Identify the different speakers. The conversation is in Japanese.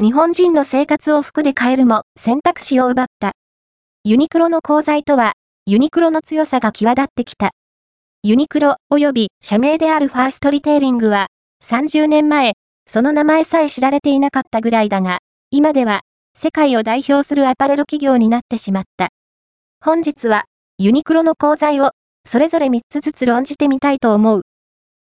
Speaker 1: 日本人の生活を服で変えるも選択肢を奪った。ユニクロの功罪とは、ユニクロの強さが際立ってきた。ユニクロ及び社名であるファーストリテイリングは、30年前、その名前さえ知られていなかったぐらいだが、今では、世界を代表するアパレル企業になってしまった。本日は、ユニクロの功罪を、それぞれ3つずつ論じてみたいと思う。